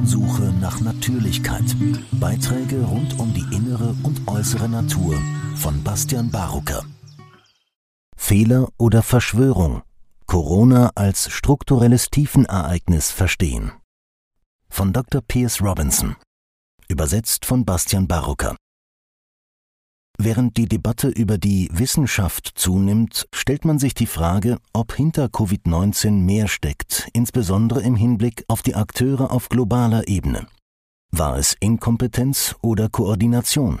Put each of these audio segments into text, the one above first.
Spurensuche nach Natürlichkeit. Beiträge rund um die innere und äußere Natur von Bastian Barucker. Fehler oder Verschwörung. Corona als strukturelles Tiefenereignis verstehen. Von Dr. Pierce Robinson. Übersetzt von Bastian Barucker. Während die Debatte über die Wissenschaft zunimmt, stellt man sich die Frage, ob hinter Covid-19 mehr steckt, insbesondere im Hinblick auf die Akteure auf globaler Ebene. War es Inkompetenz oder Koordination?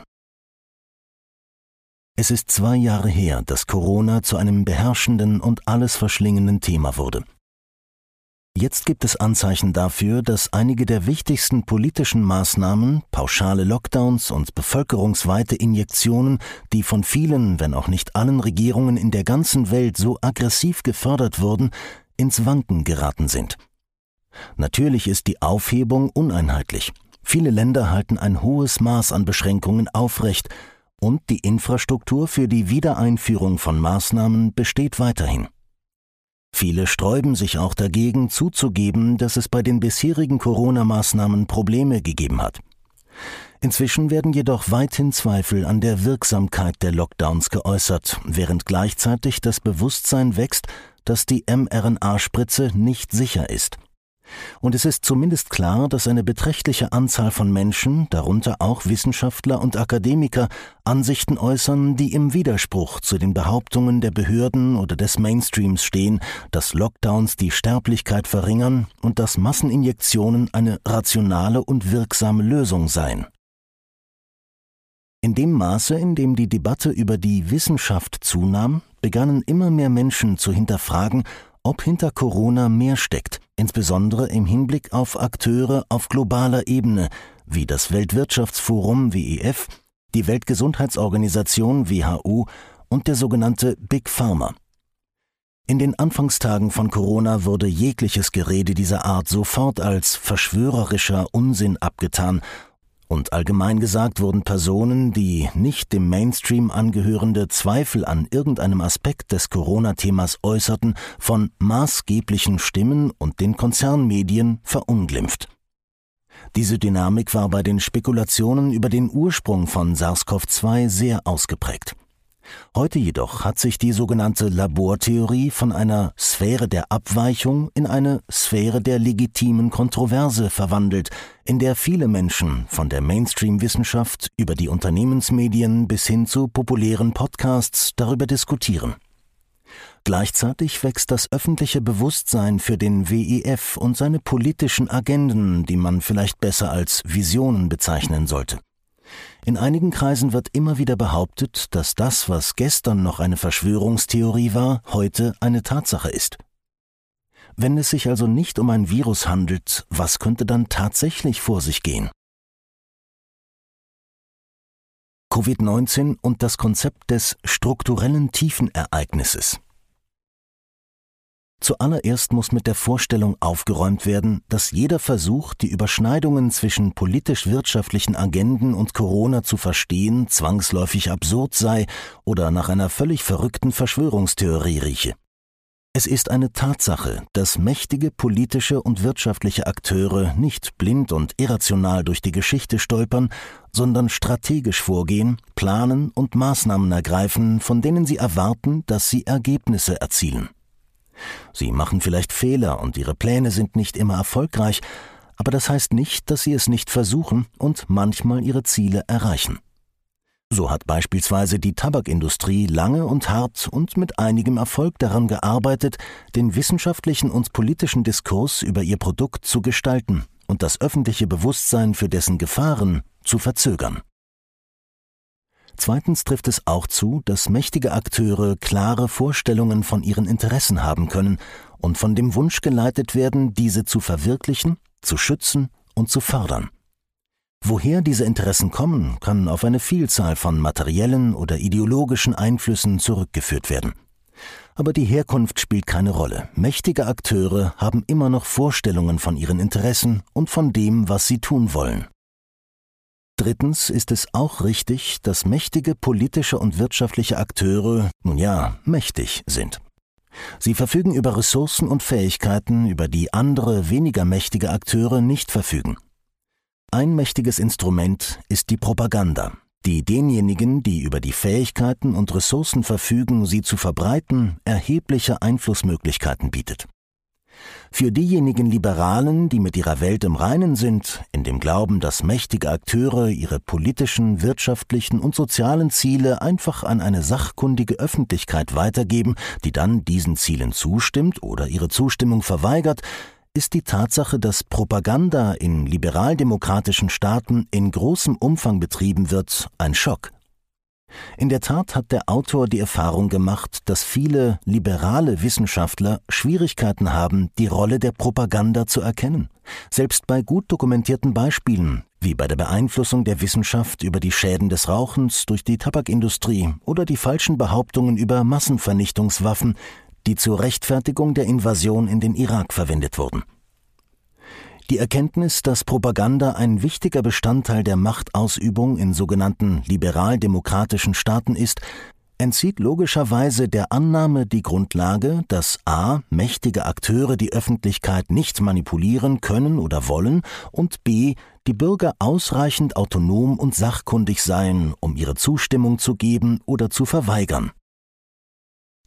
Es ist zwei Jahre her, dass Corona zu einem beherrschenden und alles verschlingenden Thema wurde. Jetzt gibt es Anzeichen dafür, dass einige der wichtigsten politischen Maßnahmen, pauschale Lockdowns und bevölkerungsweite Injektionen, die von vielen, wenn auch nicht allen Regierungen in der ganzen Welt so aggressiv gefördert wurden, ins Wanken geraten sind. Natürlich ist die Aufhebung uneinheitlich. Viele Länder halten ein hohes Maß an Beschränkungen aufrecht, und die Infrastruktur für die Wiedereinführung von Maßnahmen besteht weiterhin. Viele sträuben sich auch dagegen zuzugeben, dass es bei den bisherigen Corona-Maßnahmen Probleme gegeben hat. Inzwischen werden jedoch weithin Zweifel an der Wirksamkeit der Lockdowns geäußert, während gleichzeitig das Bewusstsein wächst, dass die mRNA-Spritze nicht sicher ist. Und es ist zumindest klar, dass eine beträchtliche Anzahl von Menschen, darunter auch Wissenschaftler und Akademiker, Ansichten äußern, die im Widerspruch zu den Behauptungen der Behörden oder des Mainstreams stehen, dass Lockdowns die Sterblichkeit verringern und dass Masseninjektionen eine rationale und wirksame Lösung seien. In dem Maße, in dem die Debatte über die Wissenschaft zunahm, begannen immer mehr Menschen zu hinterfragen, ob hinter Corona mehr steckt, insbesondere im Hinblick auf Akteure auf globaler Ebene wie das Weltwirtschaftsforum WEF, die Weltgesundheitsorganisation WHO und der sogenannte Big Pharma. In den Anfangstagen von Corona wurde jegliches Gerede dieser Art sofort als verschwörerischer Unsinn abgetan und allgemein gesagt wurden Personen, die nicht dem Mainstream angehörende Zweifel an irgendeinem Aspekt des Corona-Themas äußerten, von maßgeblichen Stimmen und den Konzernmedien verunglimpft. Diese Dynamik war bei den Spekulationen über den Ursprung von SARS-CoV-2 sehr ausgeprägt. Heute jedoch hat sich die sogenannte Labortheorie von einer Sphäre der Abweichung in eine Sphäre der legitimen Kontroverse verwandelt, in der viele Menschen von der Mainstream-Wissenschaft über die Unternehmensmedien bis hin zu populären Podcasts darüber diskutieren. Gleichzeitig wächst das öffentliche Bewusstsein für den WEF und seine politischen Agenden, die man vielleicht besser als Visionen bezeichnen sollte. In einigen Kreisen wird immer wieder behauptet, dass das, was gestern noch eine Verschwörungstheorie war, heute eine Tatsache ist. Wenn es sich also nicht um ein Virus handelt, was könnte dann tatsächlich vor sich gehen? Covid-19 und das Konzept des strukturellen Tiefenereignisses. Zuallererst muss mit der Vorstellung aufgeräumt werden, dass jeder Versuch, die Überschneidungen zwischen politisch-wirtschaftlichen Agenden und Corona zu verstehen, zwangsläufig absurd sei oder nach einer völlig verrückten Verschwörungstheorie rieche. Es ist eine Tatsache, dass mächtige politische und wirtschaftliche Akteure nicht blind und irrational durch die Geschichte stolpern, sondern strategisch vorgehen, planen und Maßnahmen ergreifen, von denen sie erwarten, dass sie Ergebnisse erzielen. Sie machen vielleicht Fehler und ihre Pläne sind nicht immer erfolgreich, aber das heißt nicht, dass sie es nicht versuchen und manchmal ihre Ziele erreichen. So hat beispielsweise die Tabakindustrie lange und hart und mit einigem Erfolg daran gearbeitet, den wissenschaftlichen und politischen Diskurs über ihr Produkt zu gestalten und das öffentliche Bewusstsein für dessen Gefahren zu verzögern. Zweitens trifft es auch zu, dass mächtige Akteure klare Vorstellungen von ihren Interessen haben können und von dem Wunsch geleitet werden, diese zu verwirklichen, zu schützen und zu fördern. Woher diese Interessen kommen, kann auf eine Vielzahl von materiellen oder ideologischen Einflüssen zurückgeführt werden. Aber die Herkunft spielt keine Rolle. Mächtige Akteure haben immer noch Vorstellungen von ihren Interessen und von dem, was sie tun wollen. Drittens ist es auch richtig, dass mächtige politische und wirtschaftliche Akteure, nun ja, mächtig sind. Sie verfügen über Ressourcen und Fähigkeiten, über die andere, weniger mächtige Akteure nicht verfügen. Ein mächtiges Instrument ist die Propaganda, die denjenigen, die über die Fähigkeiten und Ressourcen verfügen, sie zu verbreiten, erhebliche Einflussmöglichkeiten bietet. Für diejenigen Liberalen, die mit ihrer Welt im Reinen sind, in dem Glauben, dass mächtige Akteure ihre politischen, wirtschaftlichen und sozialen Ziele einfach an eine sachkundige Öffentlichkeit weitergeben, die dann diesen Zielen zustimmt oder ihre Zustimmung verweigert, ist die Tatsache, dass Propaganda in liberaldemokratischen Staaten in großem Umfang betrieben wird, ein Schock. In der Tat hat der Autor die Erfahrung gemacht, dass viele liberale Wissenschaftler Schwierigkeiten haben, die Rolle der Propaganda zu erkennen. Selbst bei gut dokumentierten Beispielen, wie bei der Beeinflussung der Wissenschaft über die Schäden des Rauchens durch die Tabakindustrie oder die falschen Behauptungen über Massenvernichtungswaffen, die zur Rechtfertigung der Invasion in den Irak verwendet wurden. Die Erkenntnis, dass Propaganda ein wichtiger Bestandteil der Machtausübung in sogenannten liberal-demokratischen Staaten ist, entzieht logischerweise der Annahme die Grundlage, dass a. mächtige Akteure die Öffentlichkeit nicht manipulieren können oder wollen und b. die Bürger ausreichend autonom und sachkundig seien, um ihre Zustimmung zu geben oder zu verweigern.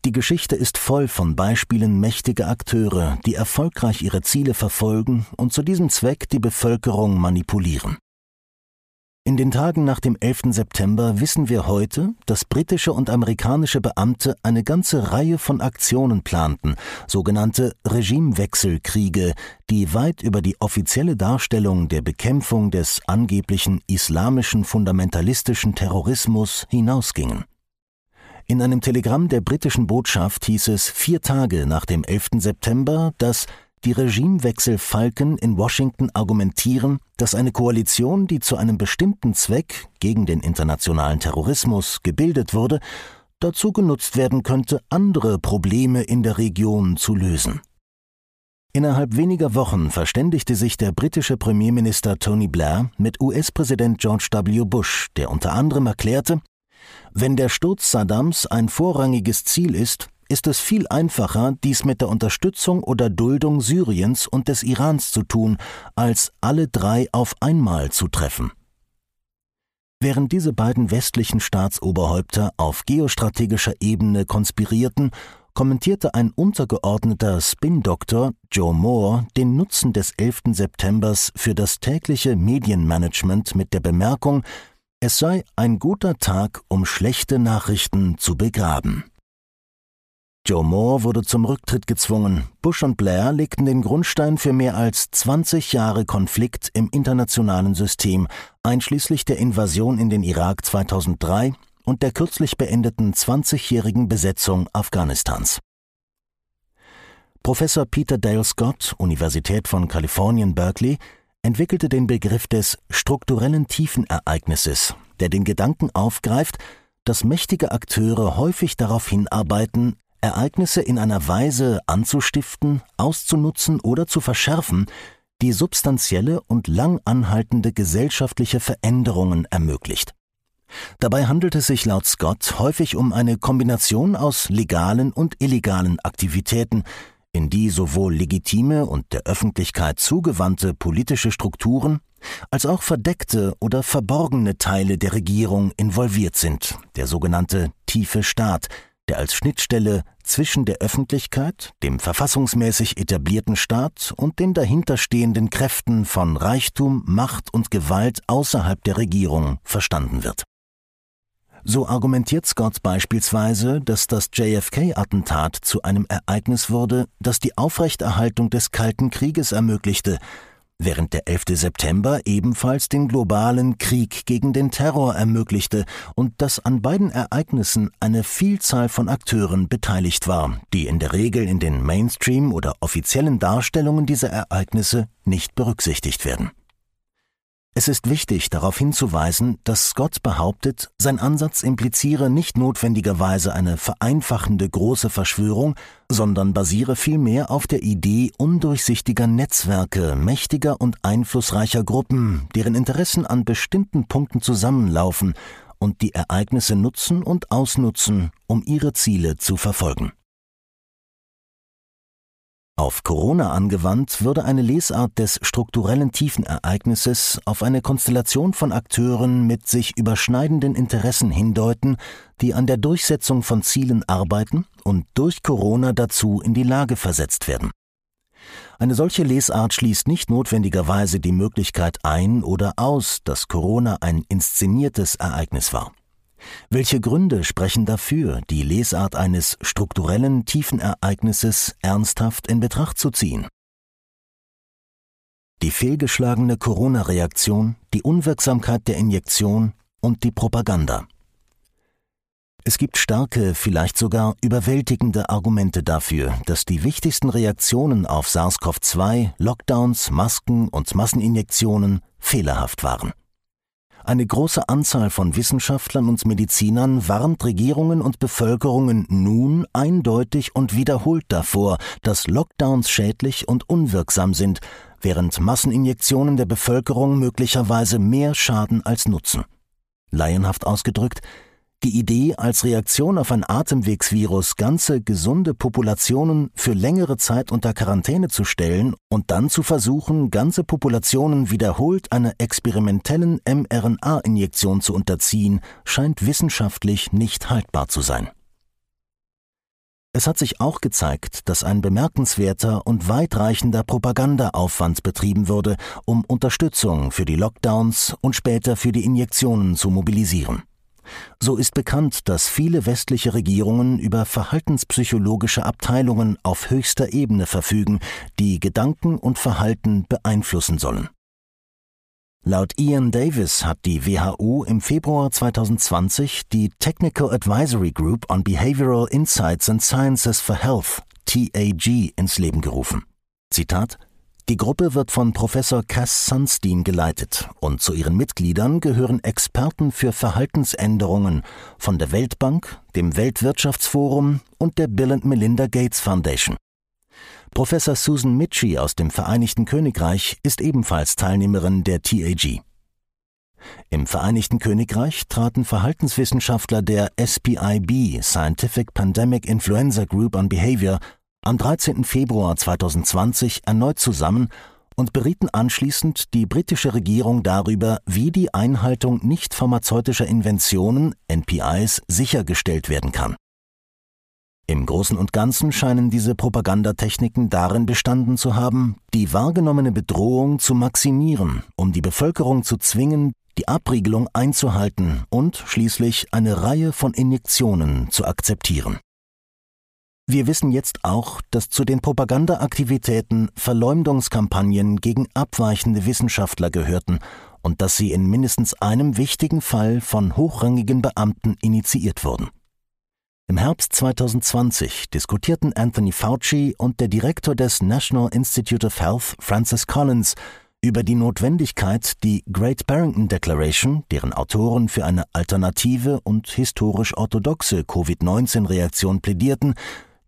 Die Geschichte ist voll von Beispielen mächtiger Akteure, die erfolgreich ihre Ziele verfolgen und zu diesem Zweck die Bevölkerung manipulieren. In den Tagen nach dem 11. September wissen wir heute, dass britische und amerikanische Beamte eine ganze Reihe von Aktionen planten, sogenannte Regimewechselkriege, die weit über die offizielle Darstellung der Bekämpfung des angeblichen islamischen fundamentalistischen Terrorismus hinausgingen. In einem Telegramm der britischen Botschaft hieß es vier Tage nach dem 11. September, dass die Regimewechsel-Falken in Washington argumentieren, dass eine Koalition, die zu einem bestimmten Zweck gegen den internationalen Terrorismus gebildet wurde, dazu genutzt werden könnte, andere Probleme in der Region zu lösen. Innerhalb weniger Wochen verständigte sich der britische Premierminister Tony Blair mit US-Präsident George W. Bush, der unter anderem erklärte, wenn der Sturz Saddams ein vorrangiges Ziel ist, ist es viel einfacher, dies mit der Unterstützung oder Duldung Syriens und des Irans zu tun, als alle drei auf einmal zu treffen. Während diese beiden westlichen Staatsoberhäupter auf geostrategischer Ebene konspirierten, kommentierte ein untergeordneter Spin-Doktor Joe Moore den Nutzen des 11. Septembers für das tägliche Medienmanagement mit der Bemerkung, es sei ein guter Tag, um schlechte Nachrichten zu begraben. Joe Moore wurde zum Rücktritt gezwungen. Bush und Blair legten den Grundstein für mehr als 20 Jahre Konflikt im internationalen System, einschließlich der Invasion in den Irak 2003 und der kürzlich beendeten 20-jährigen Besetzung Afghanistans. Professor Peter Dale Scott, Universität von Kalifornien, Berkeley, entwickelte den Begriff des strukturellen Tiefenereignisses, der den Gedanken aufgreift, dass mächtige Akteure häufig darauf hinarbeiten, Ereignisse in einer Weise anzustiften, auszunutzen oder zu verschärfen, die substanzielle und lang anhaltende gesellschaftliche Veränderungen ermöglicht. Dabei handelt es sich laut Scott häufig um eine Kombination aus legalen und illegalen Aktivitäten, in die sowohl legitime und der Öffentlichkeit zugewandte politische Strukturen als auch verdeckte oder verborgene Teile der Regierung involviert sind, der sogenannte tiefe Staat, der als Schnittstelle zwischen der Öffentlichkeit, dem verfassungsmäßig etablierten Staat und den dahinterstehenden Kräften von Reichtum, Macht und Gewalt außerhalb der Regierung verstanden wird. So argumentiert Scott beispielsweise, dass das JFK-Attentat zu einem Ereignis wurde, das die Aufrechterhaltung des Kalten Krieges ermöglichte, während der 11. September ebenfalls den globalen Krieg gegen den Terror ermöglichte und dass an beiden Ereignissen eine Vielzahl von Akteuren beteiligt war, die in der Regel in den Mainstream oder offiziellen Darstellungen dieser Ereignisse nicht berücksichtigt werden. Es ist wichtig darauf hinzuweisen, dass Scott behauptet, sein Ansatz impliziere nicht notwendigerweise eine vereinfachende große Verschwörung, sondern basiere vielmehr auf der Idee undurchsichtiger Netzwerke mächtiger und einflussreicher Gruppen, deren Interessen an bestimmten Punkten zusammenlaufen und die Ereignisse nutzen und ausnutzen, um ihre Ziele zu verfolgen. Auf Corona angewandt würde eine Lesart des strukturellen Tiefenereignisses auf eine Konstellation von Akteuren mit sich überschneidenden Interessen hindeuten, die an der Durchsetzung von Zielen arbeiten und durch Corona dazu in die Lage versetzt werden. Eine solche Lesart schließt nicht notwendigerweise die Möglichkeit ein oder aus, dass Corona ein inszeniertes Ereignis war. Welche Gründe sprechen dafür, die Lesart eines strukturellen Tiefenereignisses ernsthaft in Betracht zu ziehen? Die fehlgeschlagene Corona-Reaktion, die Unwirksamkeit der Injektion und die Propaganda. Es gibt starke, vielleicht sogar überwältigende Argumente dafür, dass die wichtigsten Reaktionen auf SARS-CoV-2, Lockdowns, Masken und Masseninjektionen fehlerhaft waren. Eine große Anzahl von Wissenschaftlern und Medizinern warnt Regierungen und Bevölkerungen nun eindeutig und wiederholt davor, dass Lockdowns schädlich und unwirksam sind, während Masseninjektionen der Bevölkerung möglicherweise mehr schaden als Nutzen. Laienhaft ausgedrückt, die Idee, als Reaktion auf ein Atemwegsvirus ganze gesunde Populationen für längere Zeit unter Quarantäne zu stellen und dann zu versuchen, ganze Populationen wiederholt einer experimentellen mRNA-Injektion zu unterziehen, scheint wissenschaftlich nicht haltbar zu sein. Es hat sich auch gezeigt, dass ein bemerkenswerter und weitreichender Propagandaaufwand betrieben wurde, um Unterstützung für die Lockdowns und später für die Injektionen zu mobilisieren. So ist bekannt, dass viele westliche Regierungen über verhaltenspsychologische Abteilungen auf höchster Ebene verfügen, die Gedanken und Verhalten beeinflussen sollen. Laut Ian Davis hat die WHO im Februar 2020 die Technical Advisory Group on Behavioral Insights and Sciences for Health, TAG, ins Leben gerufen. Zitat die Gruppe wird von Professor Cass Sunstein geleitet und zu ihren Mitgliedern gehören Experten für Verhaltensänderungen von der Weltbank, dem Weltwirtschaftsforum und der Bill and Melinda Gates Foundation. Professor Susan Mitchie aus dem Vereinigten Königreich ist ebenfalls Teilnehmerin der TAG. Im Vereinigten Königreich traten Verhaltenswissenschaftler der SPIB Scientific Pandemic Influenza Group on Behavior am 13. Februar 2020 erneut zusammen und berieten anschließend die britische Regierung darüber, wie die Einhaltung nicht pharmazeutischer Inventionen, NPIs, sichergestellt werden kann. Im Großen und Ganzen scheinen diese Propagandatechniken darin bestanden zu haben, die wahrgenommene Bedrohung zu maximieren, um die Bevölkerung zu zwingen, die Abriegelung einzuhalten und schließlich eine Reihe von Injektionen zu akzeptieren. Wir wissen jetzt auch, dass zu den Propagandaaktivitäten Verleumdungskampagnen gegen abweichende Wissenschaftler gehörten und dass sie in mindestens einem wichtigen Fall von hochrangigen Beamten initiiert wurden. Im Herbst 2020 diskutierten Anthony Fauci und der Direktor des National Institute of Health, Francis Collins, über die Notwendigkeit, die Great Barrington Declaration, deren Autoren für eine alternative und historisch orthodoxe Covid-19-Reaktion plädierten,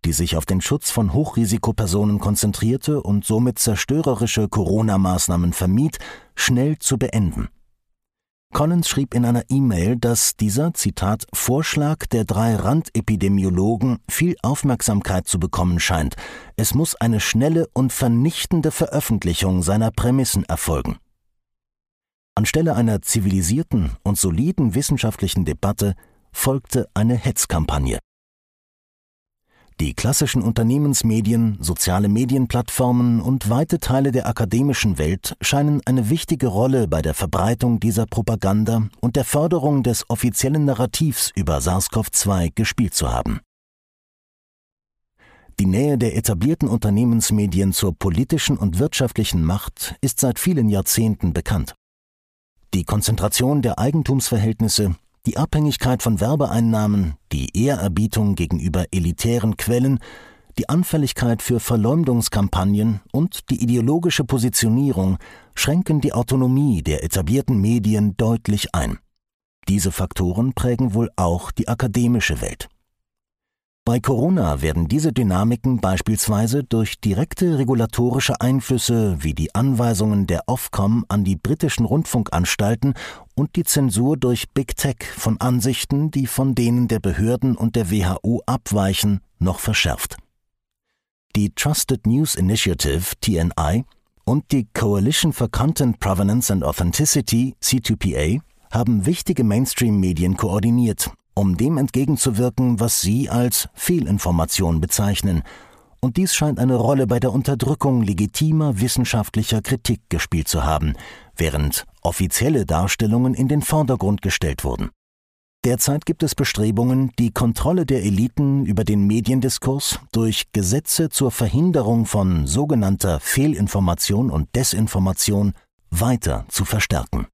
die sich auf den Schutz von Hochrisikopersonen konzentrierte und somit zerstörerische Corona-Maßnahmen vermied, schnell zu beenden. Collins schrieb in einer E-Mail, dass dieser, Zitat, Vorschlag der drei Randepidemiologen viel Aufmerksamkeit zu bekommen scheint. Es muss eine schnelle und vernichtende Veröffentlichung seiner Prämissen erfolgen. Anstelle einer zivilisierten und soliden wissenschaftlichen Debatte folgte eine Hetzkampagne. Die klassischen Unternehmensmedien, soziale Medienplattformen und weite Teile der akademischen Welt scheinen eine wichtige Rolle bei der Verbreitung dieser Propaganda und der Förderung des offiziellen Narrativs über SARS-CoV-2 gespielt zu haben. Die Nähe der etablierten Unternehmensmedien zur politischen und wirtschaftlichen Macht ist seit vielen Jahrzehnten bekannt. Die Konzentration der Eigentumsverhältnisse die Abhängigkeit von Werbeeinnahmen, die Ehrerbietung gegenüber elitären Quellen, die Anfälligkeit für Verleumdungskampagnen und die ideologische Positionierung schränken die Autonomie der etablierten Medien deutlich ein. Diese Faktoren prägen wohl auch die akademische Welt. Bei Corona werden diese Dynamiken beispielsweise durch direkte regulatorische Einflüsse wie die Anweisungen der Ofcom an die britischen Rundfunkanstalten und die Zensur durch Big Tech von Ansichten, die von denen der Behörden und der WHO abweichen, noch verschärft. die Trusted News Initiative TNI und die Coalition for Content Provenance and Authenticity C2PA haben wichtige Mainstream-Medien koordiniert, um dem entgegenzuwirken, was sie als Fehlinformation bezeichnen. Und dies scheint eine Rolle bei der Unterdrückung legitimer wissenschaftlicher Kritik gespielt zu haben, während offizielle Darstellungen in den Vordergrund gestellt wurden. Derzeit gibt es Bestrebungen, die Kontrolle der Eliten über den Mediendiskurs durch Gesetze zur Verhinderung von sogenannter Fehlinformation und Desinformation weiter zu verstärken.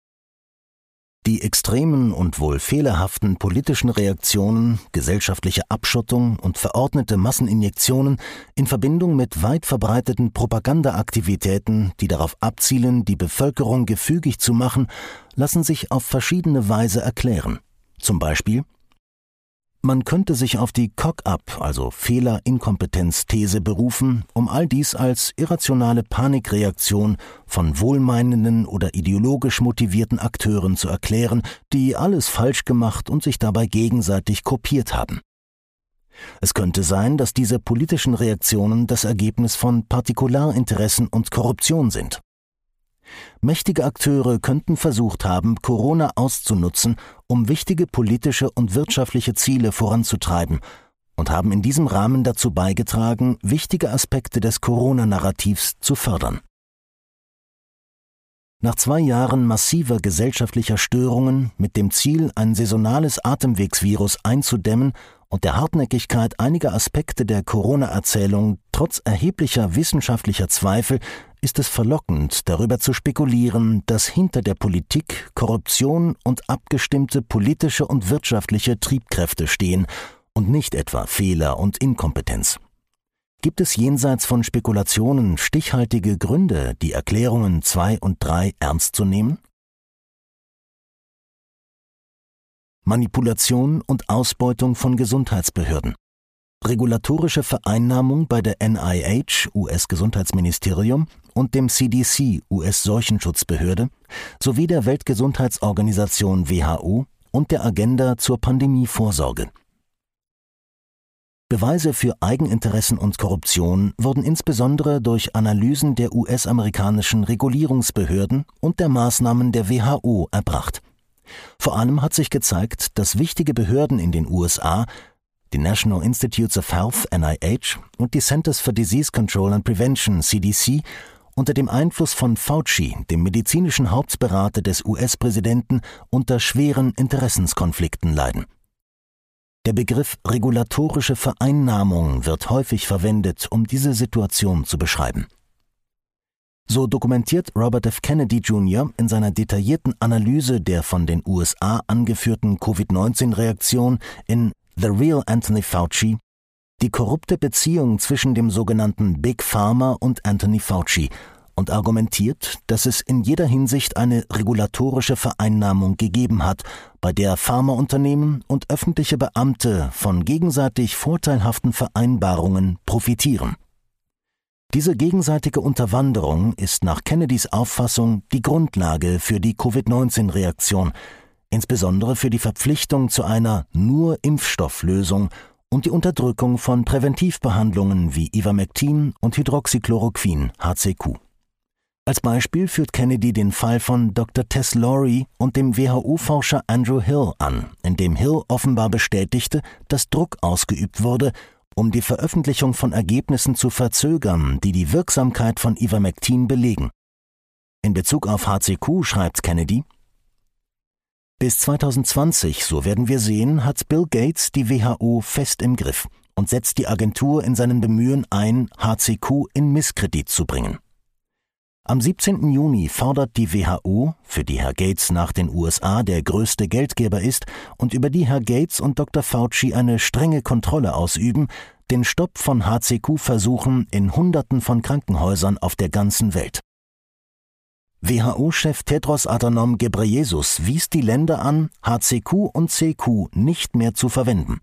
Die extremen und wohl fehlerhaften politischen Reaktionen, gesellschaftliche Abschottung und verordnete Masseninjektionen in Verbindung mit weit verbreiteten Propagandaaktivitäten, die darauf abzielen, die Bevölkerung gefügig zu machen, lassen sich auf verschiedene Weise erklären. Zum Beispiel man könnte sich auf die Cock-up, also Fehler-Inkompetenz-These berufen, um all dies als irrationale Panikreaktion von wohlmeinenden oder ideologisch motivierten Akteuren zu erklären, die alles falsch gemacht und sich dabei gegenseitig kopiert haben. Es könnte sein, dass diese politischen Reaktionen das Ergebnis von Partikularinteressen und Korruption sind. Mächtige Akteure könnten versucht haben, Corona auszunutzen, um wichtige politische und wirtschaftliche Ziele voranzutreiben und haben in diesem Rahmen dazu beigetragen, wichtige Aspekte des Corona-Narrativs zu fördern. Nach zwei Jahren massiver gesellschaftlicher Störungen mit dem Ziel, ein saisonales Atemwegsvirus einzudämmen und der Hartnäckigkeit einiger Aspekte der Corona-Erzählung trotz erheblicher wissenschaftlicher Zweifel ist es verlockend, darüber zu spekulieren, dass hinter der Politik Korruption und abgestimmte politische und wirtschaftliche Triebkräfte stehen und nicht etwa Fehler und Inkompetenz. Gibt es jenseits von Spekulationen stichhaltige Gründe, die Erklärungen 2 und 3 ernst zu nehmen? Manipulation und Ausbeutung von Gesundheitsbehörden. Regulatorische Vereinnahmung bei der NIH, US-Gesundheitsministerium, und dem CDC, US-Seuchenschutzbehörde, sowie der Weltgesundheitsorganisation WHO und der Agenda zur Pandemievorsorge. Beweise für Eigeninteressen und Korruption wurden insbesondere durch Analysen der US-amerikanischen Regulierungsbehörden und der Maßnahmen der WHO erbracht. Vor allem hat sich gezeigt, dass wichtige Behörden in den USA die National Institutes of Health NIH und die Centers for Disease Control and Prevention CDC unter dem Einfluss von Fauci, dem medizinischen Hauptberater des US-Präsidenten, unter schweren Interessenskonflikten leiden. Der Begriff regulatorische Vereinnahmung wird häufig verwendet, um diese Situation zu beschreiben. So dokumentiert Robert F. Kennedy Jr. in seiner detaillierten Analyse der von den USA angeführten Covid-19-Reaktion in The Real Anthony Fauci die korrupte Beziehung zwischen dem sogenannten Big Pharma und Anthony Fauci und argumentiert, dass es in jeder Hinsicht eine regulatorische Vereinnahmung gegeben hat, bei der Pharmaunternehmen und öffentliche Beamte von gegenseitig vorteilhaften Vereinbarungen profitieren. Diese gegenseitige Unterwanderung ist nach Kennedys Auffassung die Grundlage für die Covid-19-Reaktion, insbesondere für die Verpflichtung zu einer nur Impfstofflösung und die Unterdrückung von Präventivbehandlungen wie Ivermectin und Hydroxychloroquin HCQ. Als Beispiel führt Kennedy den Fall von Dr. Tess Laurie und dem WHO-Forscher Andrew Hill an, in dem Hill offenbar bestätigte, dass Druck ausgeübt wurde, um die Veröffentlichung von Ergebnissen zu verzögern, die die Wirksamkeit von Ivermectin belegen. In Bezug auf HCQ schreibt Kennedy, bis 2020, so werden wir sehen, hat Bill Gates die WHO fest im Griff und setzt die Agentur in seinen Bemühen ein, HCQ in Misskredit zu bringen. Am 17. Juni fordert die WHO, für die Herr Gates nach den USA der größte Geldgeber ist und über die Herr Gates und Dr. Fauci eine strenge Kontrolle ausüben, den Stopp von HCQ-Versuchen in Hunderten von Krankenhäusern auf der ganzen Welt. WHO-Chef Tedros Adhanom Ghebreyesus wies die Länder an, HCQ und CQ nicht mehr zu verwenden.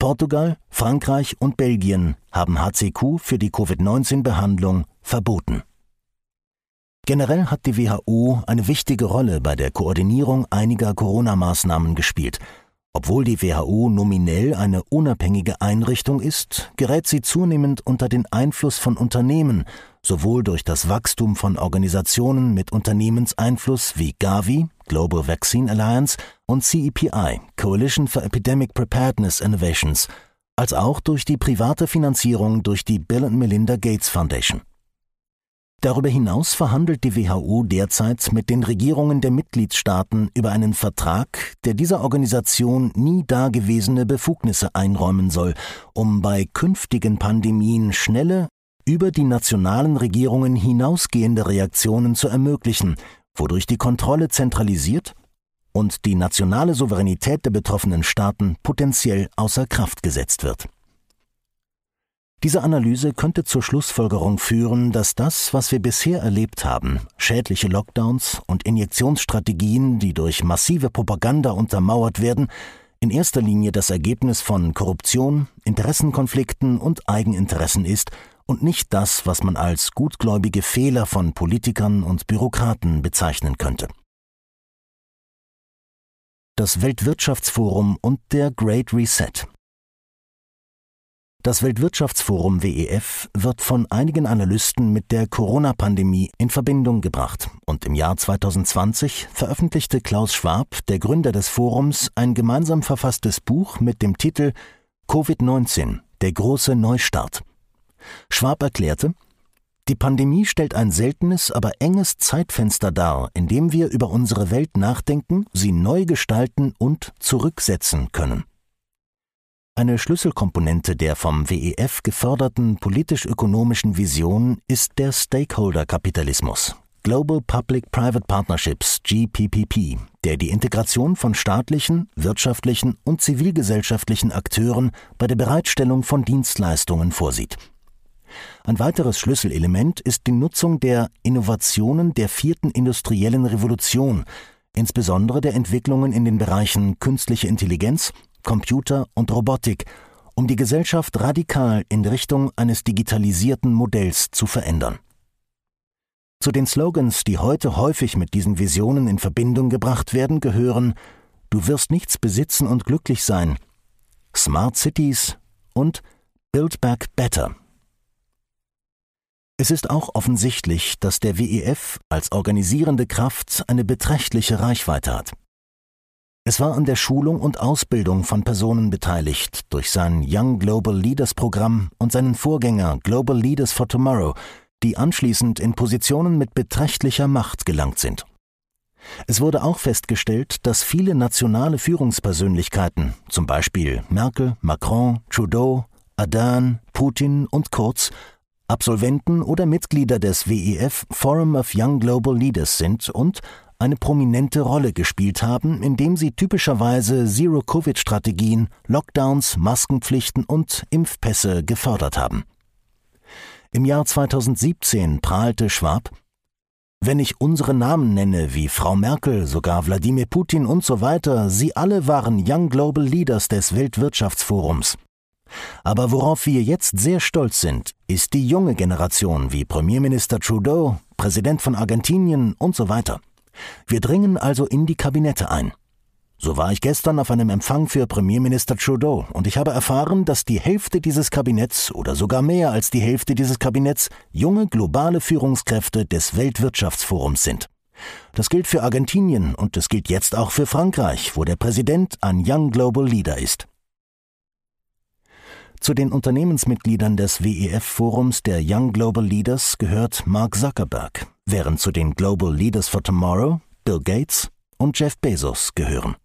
Portugal, Frankreich und Belgien haben HCQ für die Covid-19-Behandlung verboten. Generell hat die WHO eine wichtige Rolle bei der Koordinierung einiger Corona-Maßnahmen gespielt Obwohl die WHO nominell eine unabhängige Einrichtung ist, gerät sie zunehmend unter den Einfluss von Unternehmen, sowohl durch das Wachstum von Organisationen mit Unternehmenseinfluss wie Gavi, Global Vaccine Alliance und CEPI, Coalition for Epidemic Preparedness Innovations, als auch durch die private Finanzierung durch die Bill and Melinda Gates Foundation. Darüber hinaus verhandelt die WHO derzeit mit den Regierungen der Mitgliedstaaten über einen Vertrag, der dieser Organisation nie dagewesene Befugnisse einräumen soll, um bei künftigen Pandemien schnelle, über die nationalen Regierungen hinausgehende Reaktionen zu ermöglichen, wodurch die Kontrolle zentralisiert und die nationale Souveränität der betroffenen Staaten potenziell außer Kraft gesetzt wird. Diese Analyse könnte zur Schlussfolgerung führen, dass das, was wir bisher erlebt haben, schädliche Lockdowns und Injektionsstrategien, die durch massive Propaganda untermauert werden, in erster Linie das Ergebnis von Korruption, Interessenkonflikten und Eigeninteressen ist und nicht das, was man als gutgläubige Fehler von Politikern und Bürokraten bezeichnen könnte. Das Weltwirtschaftsforum und der Great Reset das Weltwirtschaftsforum WEF wird von einigen Analysten mit der Corona-Pandemie in Verbindung gebracht und im Jahr 2020 veröffentlichte Klaus Schwab, der Gründer des Forums, ein gemeinsam verfasstes Buch mit dem Titel Covid-19, der große Neustart. Schwab erklärte, die Pandemie stellt ein seltenes, aber enges Zeitfenster dar, in dem wir über unsere Welt nachdenken, sie neu gestalten und zurücksetzen können. Eine Schlüsselkomponente der vom WEF geförderten politisch-ökonomischen Vision ist der Stakeholder-Kapitalismus, Global Public-Private Partnerships, GPPP, der die Integration von staatlichen, wirtschaftlichen und zivilgesellschaftlichen Akteuren bei der Bereitstellung von Dienstleistungen vorsieht. Ein weiteres Schlüsselelement ist die Nutzung der Innovationen der vierten industriellen Revolution, insbesondere der Entwicklungen in den Bereichen künstliche Intelligenz, Computer und Robotik, um die Gesellschaft radikal in Richtung eines digitalisierten Modells zu verändern. Zu den Slogans, die heute häufig mit diesen Visionen in Verbindung gebracht werden, gehören Du wirst nichts besitzen und glücklich sein, Smart Cities und Build Back Better. Es ist auch offensichtlich, dass der WEF als organisierende Kraft eine beträchtliche Reichweite hat. Es war an der Schulung und Ausbildung von Personen beteiligt durch sein Young Global Leaders Programm und seinen Vorgänger Global Leaders for Tomorrow, die anschließend in Positionen mit beträchtlicher Macht gelangt sind. Es wurde auch festgestellt, dass viele nationale Führungspersönlichkeiten, zum Beispiel Merkel, Macron, Trudeau, Ardern, Putin und Kurz, Absolventen oder Mitglieder des WEF Forum of Young Global Leaders sind und eine prominente Rolle gespielt haben, indem sie typischerweise Zero-Covid-Strategien, Lockdowns, Maskenpflichten und Impfpässe gefördert haben. Im Jahr 2017 prahlte Schwab, wenn ich unsere Namen nenne, wie Frau Merkel, sogar Wladimir Putin und so weiter, sie alle waren Young Global Leaders des Weltwirtschaftsforums. Aber worauf wir jetzt sehr stolz sind, ist die junge Generation wie Premierminister Trudeau, Präsident von Argentinien und so weiter. Wir dringen also in die Kabinette ein. So war ich gestern auf einem Empfang für Premierminister Trudeau und ich habe erfahren, dass die Hälfte dieses Kabinetts oder sogar mehr als die Hälfte dieses Kabinetts junge globale Führungskräfte des Weltwirtschaftsforums sind. Das gilt für Argentinien und es gilt jetzt auch für Frankreich, wo der Präsident ein Young Global Leader ist. Zu den Unternehmensmitgliedern des WEF-Forums der Young Global Leaders gehört Mark Zuckerberg, während zu den Global Leaders for Tomorrow Bill Gates und Jeff Bezos gehören.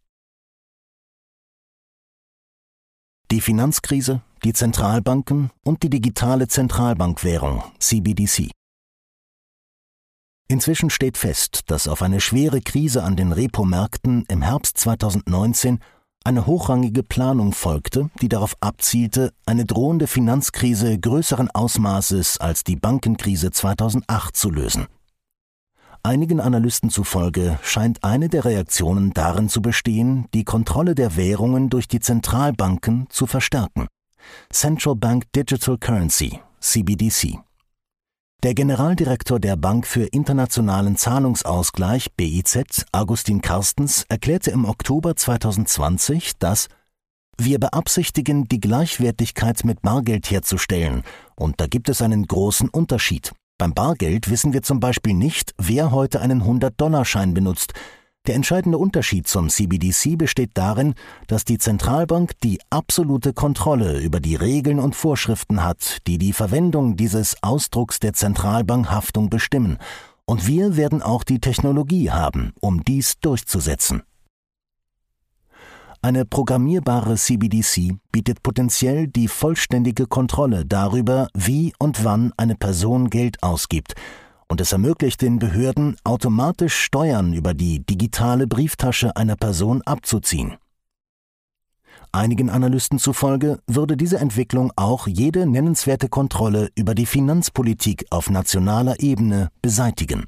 Die Finanzkrise, die Zentralbanken und die digitale Zentralbankwährung CBDC. Inzwischen steht fest, dass auf eine schwere Krise an den Repomärkten im Herbst 2019 eine hochrangige Planung folgte, die darauf abzielte, eine drohende Finanzkrise größeren Ausmaßes als die Bankenkrise 2008 zu lösen. Einigen Analysten zufolge scheint eine der Reaktionen darin zu bestehen, die Kontrolle der Währungen durch die Zentralbanken zu verstärken. Central Bank Digital Currency, CBDC. Der Generaldirektor der Bank für internationalen Zahlungsausgleich BIZ, Augustin Karstens, erklärte im Oktober 2020, dass wir beabsichtigen, die Gleichwertigkeit mit Bargeld herzustellen, und da gibt es einen großen Unterschied. Beim Bargeld wissen wir zum Beispiel nicht, wer heute einen 100-Dollar-Schein benutzt, der entscheidende Unterschied zum CBDC besteht darin, dass die Zentralbank die absolute Kontrolle über die Regeln und Vorschriften hat, die die Verwendung dieses Ausdrucks der Zentralbankhaftung bestimmen, und wir werden auch die Technologie haben, um dies durchzusetzen. Eine programmierbare CBDC bietet potenziell die vollständige Kontrolle darüber, wie und wann eine Person Geld ausgibt, und es ermöglicht den Behörden, automatisch Steuern über die digitale Brieftasche einer Person abzuziehen. Einigen Analysten zufolge würde diese Entwicklung auch jede nennenswerte Kontrolle über die Finanzpolitik auf nationaler Ebene beseitigen.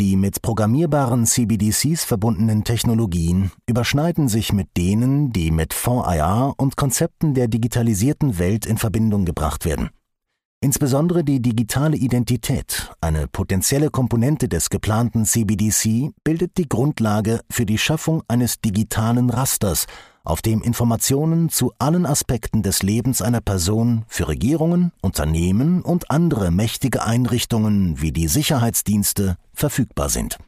Die mit programmierbaren CBDCs verbundenen Technologien überschneiden sich mit denen, die mit Fonds-IR und Konzepten der digitalisierten Welt in Verbindung gebracht werden. Insbesondere die digitale Identität, eine potenzielle Komponente des geplanten CBDC, bildet die Grundlage für die Schaffung eines digitalen Rasters, auf dem Informationen zu allen Aspekten des Lebens einer Person für Regierungen, Unternehmen und andere mächtige Einrichtungen wie die Sicherheitsdienste verfügbar sind.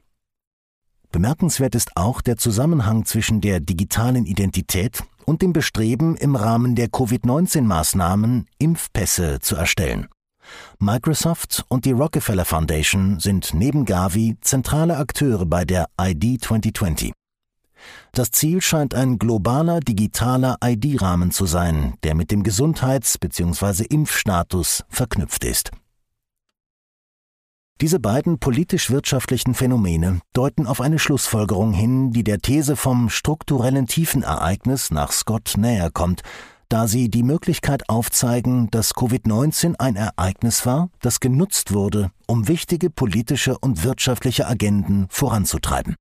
Bemerkenswert ist auch der Zusammenhang zwischen der digitalen Identität und dem Bestreben, im Rahmen der Covid-19-Maßnahmen Impfpässe zu erstellen. Microsoft und die Rockefeller Foundation sind neben Gavi zentrale Akteure bei der ID 2020. Das Ziel scheint ein globaler digitaler ID-Rahmen zu sein, der mit dem Gesundheits- bzw. Impfstatus verknüpft ist. Diese beiden politisch-wirtschaftlichen Phänomene deuten auf eine Schlussfolgerung hin, die der These vom strukturellen Tiefenereignis nach Scott näher kommt, da sie die Möglichkeit aufzeigen, dass Covid-19 ein Ereignis war, das genutzt wurde, um wichtige politische und wirtschaftliche Agenden voranzutreiben.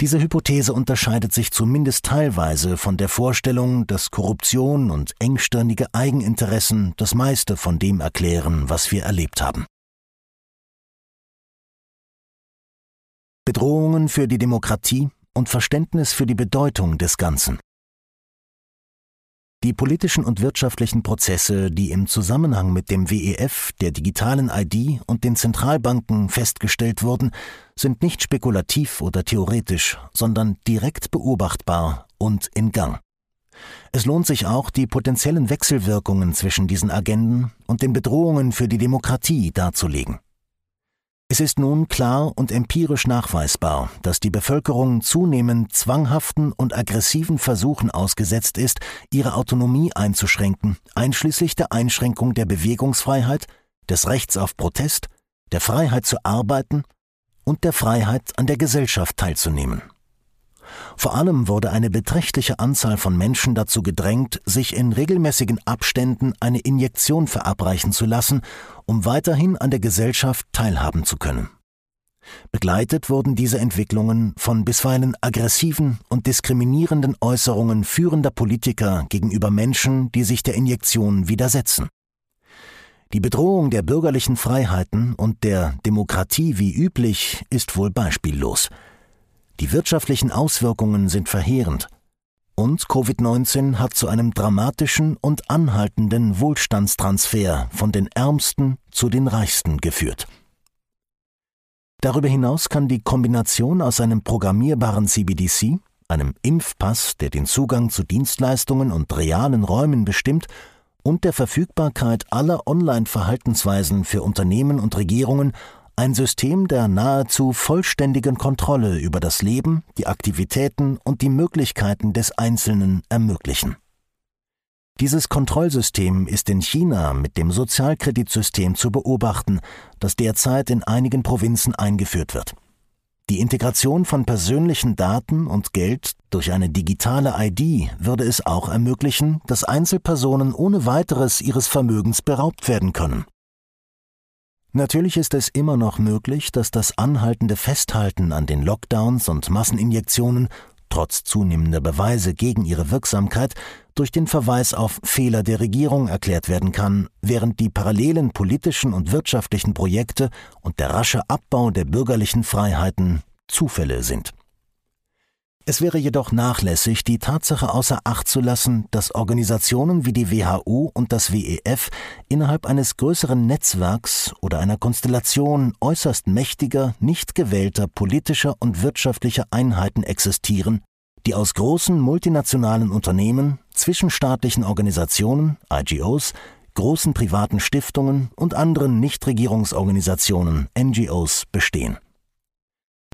Diese Hypothese unterscheidet sich zumindest teilweise von der Vorstellung, dass Korruption und engstirnige Eigeninteressen das meiste von dem erklären, was wir erlebt haben. Bedrohungen für die Demokratie und Verständnis für die Bedeutung des Ganzen. Die politischen und wirtschaftlichen Prozesse, die im Zusammenhang mit dem WEF, der digitalen ID und den Zentralbanken festgestellt wurden, sind nicht spekulativ oder theoretisch, sondern direkt beobachtbar und in Gang. Es lohnt sich auch, die potenziellen Wechselwirkungen zwischen diesen Agenden und den Bedrohungen für die Demokratie darzulegen. Es ist nun klar und empirisch nachweisbar, dass die Bevölkerung zunehmend zwanghaften und aggressiven Versuchen ausgesetzt ist, ihre Autonomie einzuschränken, einschließlich der Einschränkung der Bewegungsfreiheit, des Rechts auf Protest, der Freiheit zu arbeiten und der Freiheit an der Gesellschaft teilzunehmen. Vor allem wurde eine beträchtliche Anzahl von Menschen dazu gedrängt, sich in regelmäßigen Abständen eine Injektion verabreichen zu lassen, um weiterhin an der Gesellschaft teilhaben zu können. Begleitet wurden diese Entwicklungen von bisweilen aggressiven und diskriminierenden Äußerungen führender Politiker gegenüber Menschen, die sich der Injektion widersetzen. Die Bedrohung der bürgerlichen Freiheiten und der Demokratie wie üblich ist wohl beispiellos. Die wirtschaftlichen Auswirkungen sind verheerend. Und Covid-19 hat zu einem dramatischen und anhaltenden Wohlstandstransfer von den Ärmsten zu den Reichsten geführt. Darüber hinaus kann die Kombination aus einem programmierbaren CBDC, einem Impfpass, der den Zugang zu Dienstleistungen und realen Räumen bestimmt, und der Verfügbarkeit aller Online-Verhaltensweisen für Unternehmen und Regierungen ein System der nahezu vollständigen Kontrolle über das Leben, die Aktivitäten und die Möglichkeiten des Einzelnen ermöglichen. Dieses Kontrollsystem ist in China mit dem Sozialkreditsystem zu beobachten, das derzeit in einigen Provinzen eingeführt wird. Die Integration von persönlichen Daten und Geld durch eine digitale ID würde es auch ermöglichen, dass Einzelpersonen ohne weiteres ihres Vermögens beraubt werden können. Natürlich ist es immer noch möglich, dass das anhaltende Festhalten an den Lockdowns und Masseninjektionen trotz zunehmender Beweise gegen ihre Wirksamkeit, durch den Verweis auf Fehler der Regierung erklärt werden kann, während die parallelen politischen und wirtschaftlichen Projekte und der rasche Abbau der bürgerlichen Freiheiten Zufälle sind. Es wäre jedoch nachlässig, die Tatsache außer Acht zu lassen, dass Organisationen wie die WHO und das WEF innerhalb eines größeren Netzwerks oder einer Konstellation äußerst mächtiger, nicht gewählter politischer und wirtschaftlicher Einheiten existieren, die aus großen multinationalen Unternehmen, zwischenstaatlichen Organisationen, IGOs, großen privaten Stiftungen und anderen Nichtregierungsorganisationen, NGOs, bestehen.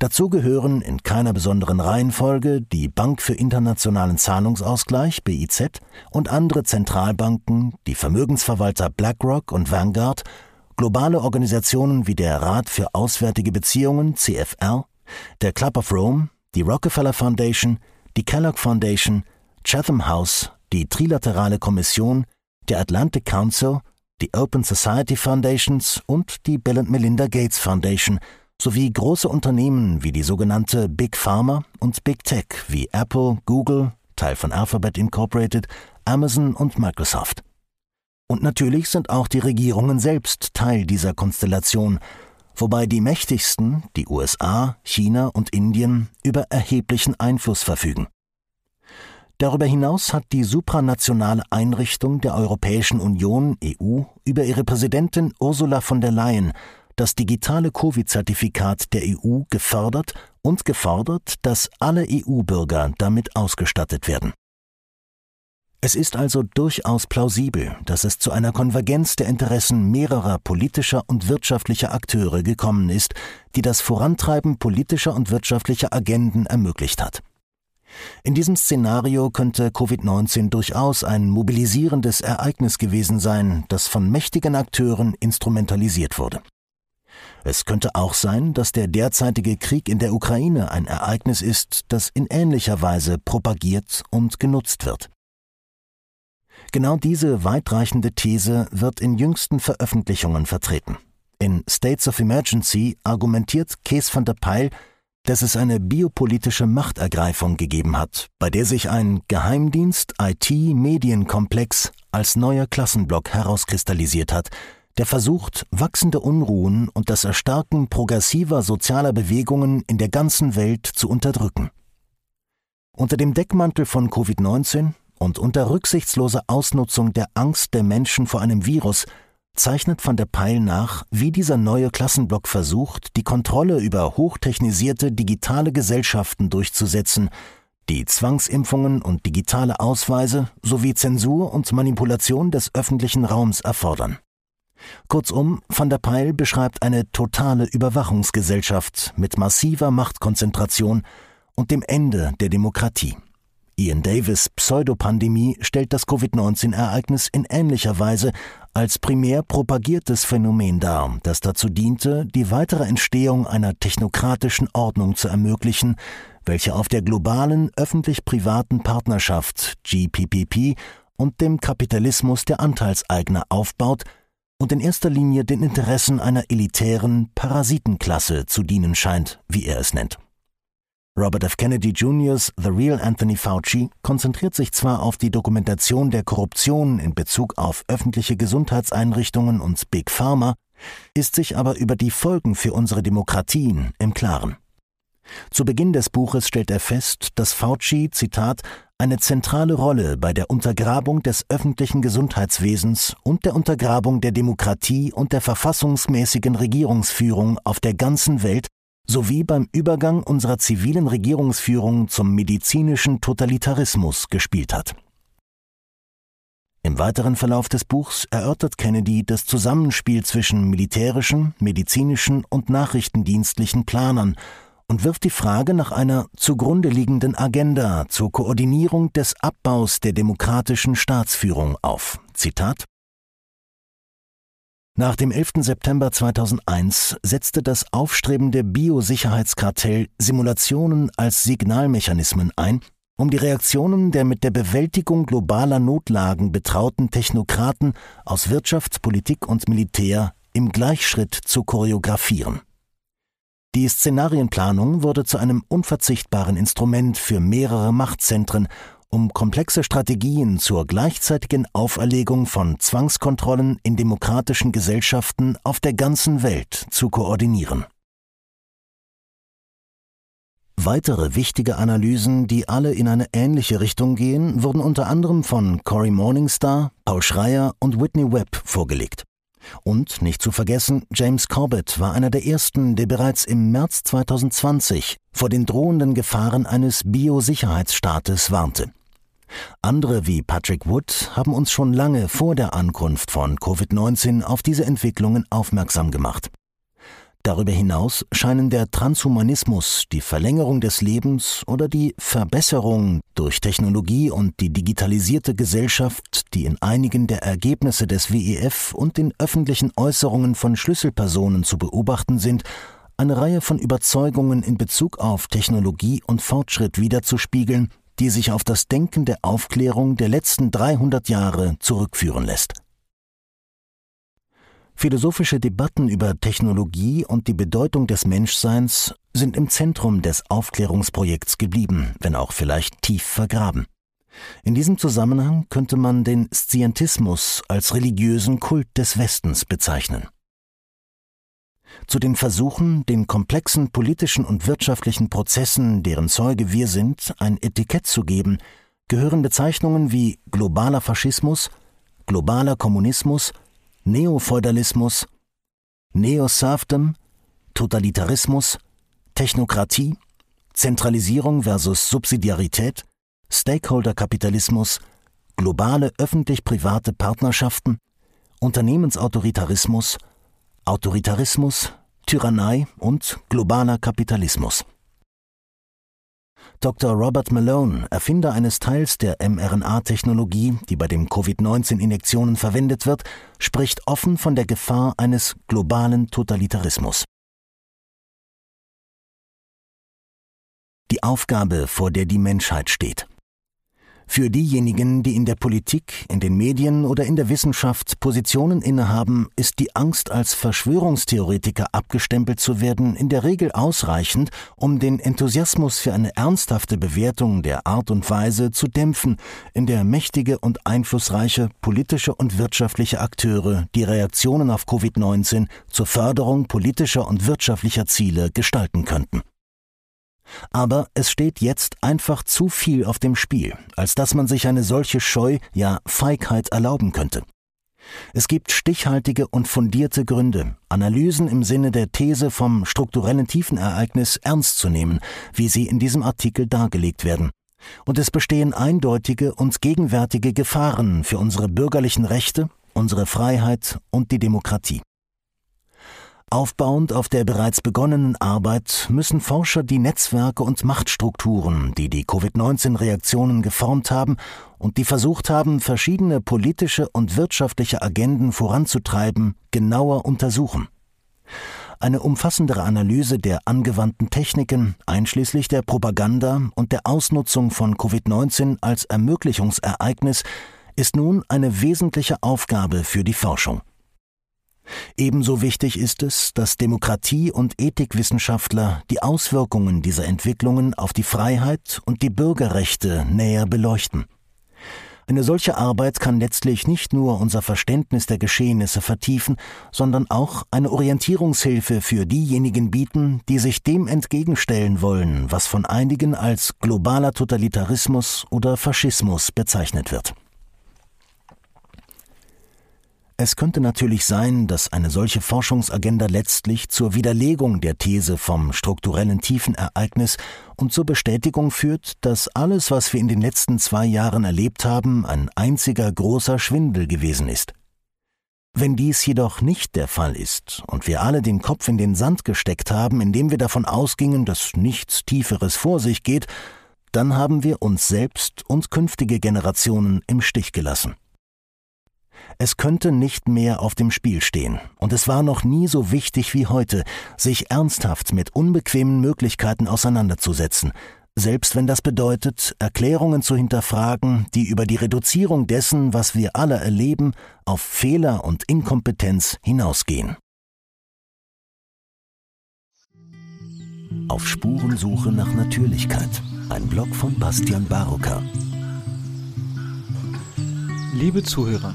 Dazu gehören in keiner besonderen Reihenfolge die Bank für internationalen Zahlungsausgleich BIZ und andere Zentralbanken, die Vermögensverwalter BlackRock und Vanguard, globale Organisationen wie der Rat für Auswärtige Beziehungen CFR, der Club of Rome, die Rockefeller Foundation, die Kellogg Foundation, Chatham House, die Trilaterale Kommission, der Atlantic Council, die Open Society Foundations und die Bill and Melinda Gates Foundation – sowie große Unternehmen wie die sogenannte Big Pharma und Big Tech wie Apple, Google, Teil von Alphabet Incorporated, Amazon und Microsoft. Und natürlich sind auch die Regierungen selbst Teil dieser Konstellation, wobei die mächtigsten, die USA, China und Indien, über erheblichen Einfluss verfügen. Darüber hinaus hat die supranationale Einrichtung der Europäischen Union EU über ihre Präsidentin Ursula von der Leyen das digitale Covid-Zertifikat der EU gefördert und gefordert, dass alle EU-Bürger damit ausgestattet werden. Es ist also durchaus plausibel, dass es zu einer Konvergenz der Interessen mehrerer politischer und wirtschaftlicher Akteure gekommen ist, die das Vorantreiben politischer und wirtschaftlicher Agenden ermöglicht hat. In diesem Szenario könnte Covid-19 durchaus ein mobilisierendes Ereignis gewesen sein, das von mächtigen Akteuren instrumentalisiert wurde. Es könnte auch sein, dass der derzeitige Krieg in der Ukraine ein Ereignis ist, das in ähnlicher Weise propagiert und genutzt wird. Genau diese weitreichende These wird in jüngsten Veröffentlichungen vertreten. In States of Emergency argumentiert Kees van der Peil, dass es eine biopolitische Machtergreifung gegeben hat, bei der sich ein Geheimdienst-IT-Medienkomplex als neuer Klassenblock herauskristallisiert hat, der versucht, wachsende Unruhen und das Erstarken progressiver sozialer Bewegungen in der ganzen Welt zu unterdrücken. Unter dem Deckmantel von Covid-19 und unter rücksichtsloser Ausnutzung der Angst der Menschen vor einem Virus zeichnet van der Peil nach, wie dieser neue Klassenblock versucht, die Kontrolle über hochtechnisierte digitale Gesellschaften durchzusetzen, die Zwangsimpfungen und digitale Ausweise sowie Zensur und Manipulation des öffentlichen Raums erfordern. Kurzum, van der Peil beschreibt eine totale Überwachungsgesellschaft mit massiver Machtkonzentration und dem Ende der Demokratie. Ian Davis Pseudopandemie stellt das Covid-19-Ereignis in ähnlicher Weise als primär propagiertes Phänomen dar, das dazu diente, die weitere Entstehung einer technokratischen Ordnung zu ermöglichen, welche auf der globalen öffentlich-privaten Partnerschaft GPPP und dem Kapitalismus der Anteilseigner aufbaut und in erster Linie den Interessen einer elitären Parasitenklasse zu dienen scheint, wie er es nennt. Robert F. Kennedy Jr.'s The Real Anthony Fauci konzentriert sich zwar auf die Dokumentation der Korruption in Bezug auf öffentliche Gesundheitseinrichtungen und Big Pharma, ist sich aber über die Folgen für unsere Demokratien im Klaren. Zu Beginn des Buches stellt er fest, dass Fauci, Zitat, eine zentrale Rolle bei der Untergrabung des öffentlichen Gesundheitswesens und der Untergrabung der Demokratie und der verfassungsmäßigen Regierungsführung auf der ganzen Welt sowie beim Übergang unserer zivilen Regierungsführung zum medizinischen Totalitarismus gespielt hat. Im weiteren Verlauf des Buchs erörtert Kennedy das Zusammenspiel zwischen militärischen, medizinischen und nachrichtendienstlichen Planern und wirft die Frage nach einer zugrunde liegenden Agenda zur Koordinierung des Abbaus der demokratischen Staatsführung auf. Zitat nach dem 11. September 2001 setzte das aufstrebende Biosicherheitskartell Simulationen als Signalmechanismen ein, um die Reaktionen der mit der Bewältigung globaler Notlagen betrauten Technokraten aus Wirtschaft, Politik und Militär im Gleichschritt zu choreografieren. Die Szenarienplanung wurde zu einem unverzichtbaren Instrument für mehrere Machtzentren, um komplexe Strategien zur gleichzeitigen Auferlegung von Zwangskontrollen in demokratischen Gesellschaften auf der ganzen Welt zu koordinieren. Weitere wichtige Analysen, die alle in eine ähnliche Richtung gehen, wurden unter anderem von Cory Morningstar, Paul Schreier und Whitney Webb vorgelegt. Und nicht zu vergessen, James Corbett war einer der ersten, der bereits im März 2020 vor den drohenden Gefahren eines Biosicherheitsstaates warnte. Andere wie Patrick Wood haben uns schon lange vor der Ankunft von Covid-19 auf diese Entwicklungen aufmerksam gemacht. Darüber hinaus scheinen der Transhumanismus, die Verlängerung des Lebens oder die Verbesserung durch Technologie und die digitalisierte Gesellschaft, die in einigen der Ergebnisse des WEF und den öffentlichen Äußerungen von Schlüsselpersonen zu beobachten sind, eine Reihe von Überzeugungen in Bezug auf Technologie und Fortschritt wiederzuspiegeln, die sich auf das Denken der Aufklärung der letzten 300 Jahre zurückführen lässt. Philosophische Debatten über Technologie und die Bedeutung des Menschseins sind im Zentrum des Aufklärungsprojekts geblieben, wenn auch vielleicht tief vergraben. In diesem Zusammenhang könnte man den Scientismus als religiösen Kult des Westens bezeichnen. Zu den Versuchen, den komplexen politischen und wirtschaftlichen Prozessen, deren Zeuge wir sind, ein Etikett zu geben, gehören Bezeichnungen wie globaler Faschismus, globaler Kommunismus Neofeudalismus, Neoserfdom, Totalitarismus, Technokratie, Zentralisierung versus Subsidiarität, Stakeholderkapitalismus, globale öffentlich-private Partnerschaften, Unternehmensautoritarismus, Autoritarismus, Tyrannei und globaler Kapitalismus. Dr. Robert Malone, Erfinder eines Teils der mRNA-Technologie, die bei den Covid-19-Injektionen verwendet wird, spricht offen von der Gefahr eines globalen Totalitarismus. Die Aufgabe, vor der die Menschheit steht. Für diejenigen, die in der Politik, in den Medien oder in der Wissenschaft Positionen innehaben, ist die Angst, als Verschwörungstheoretiker abgestempelt zu werden, in der Regel ausreichend, um den Enthusiasmus für eine ernsthafte Bewertung der Art und Weise zu dämpfen, in der mächtige und einflussreiche politische und wirtschaftliche Akteure die Reaktionen auf Covid-19 zur Förderung politischer und wirtschaftlicher Ziele gestalten könnten. Aber es steht jetzt einfach zu viel auf dem Spiel, als dass man sich eine solche Scheu, ja Feigheit erlauben könnte. Es gibt stichhaltige und fundierte Gründe, Analysen im Sinne der These vom strukturellen Tiefenereignis ernst zu nehmen, wie sie in diesem Artikel dargelegt werden. Und es bestehen eindeutige und gegenwärtige Gefahren für unsere bürgerlichen Rechte, unsere Freiheit und die Demokratie. Aufbauend auf der bereits begonnenen Arbeit müssen Forscher die Netzwerke und Machtstrukturen, die die Covid-19-Reaktionen geformt haben und die versucht haben, verschiedene politische und wirtschaftliche Agenden voranzutreiben, genauer untersuchen. Eine umfassendere Analyse der angewandten Techniken, einschließlich der Propaganda und der Ausnutzung von Covid-19 als Ermöglichungsereignis, ist nun eine wesentliche Aufgabe für die Forschung. Ebenso wichtig ist es, dass Demokratie- und Ethikwissenschaftler die Auswirkungen dieser Entwicklungen auf die Freiheit und die Bürgerrechte näher beleuchten. Eine solche Arbeit kann letztlich nicht nur unser Verständnis der Geschehnisse vertiefen, sondern auch eine Orientierungshilfe für diejenigen bieten, die sich dem entgegenstellen wollen, was von einigen als globaler Totalitarismus oder Faschismus bezeichnet wird. Es könnte natürlich sein, dass eine solche Forschungsagenda letztlich zur Widerlegung der These vom strukturellen Tiefenereignis und zur Bestätigung führt, dass alles, was wir in den letzten zwei Jahren erlebt haben, ein einziger großer Schwindel gewesen ist. Wenn dies jedoch nicht der Fall ist und wir alle den Kopf in den Sand gesteckt haben, indem wir davon ausgingen, dass nichts Tieferes vor sich geht, dann haben wir uns selbst und künftige Generationen im Stich gelassen. Es könnte nicht mehr auf dem Spiel stehen, und es war noch nie so wichtig wie heute, sich ernsthaft mit unbequemen Möglichkeiten auseinanderzusetzen, selbst wenn das bedeutet, Erklärungen zu hinterfragen, die über die Reduzierung dessen, was wir alle erleben, auf Fehler und Inkompetenz hinausgehen. Auf Spurensuche nach Natürlichkeit. Ein Blog von Bastian Barocker. Liebe Zuhörer,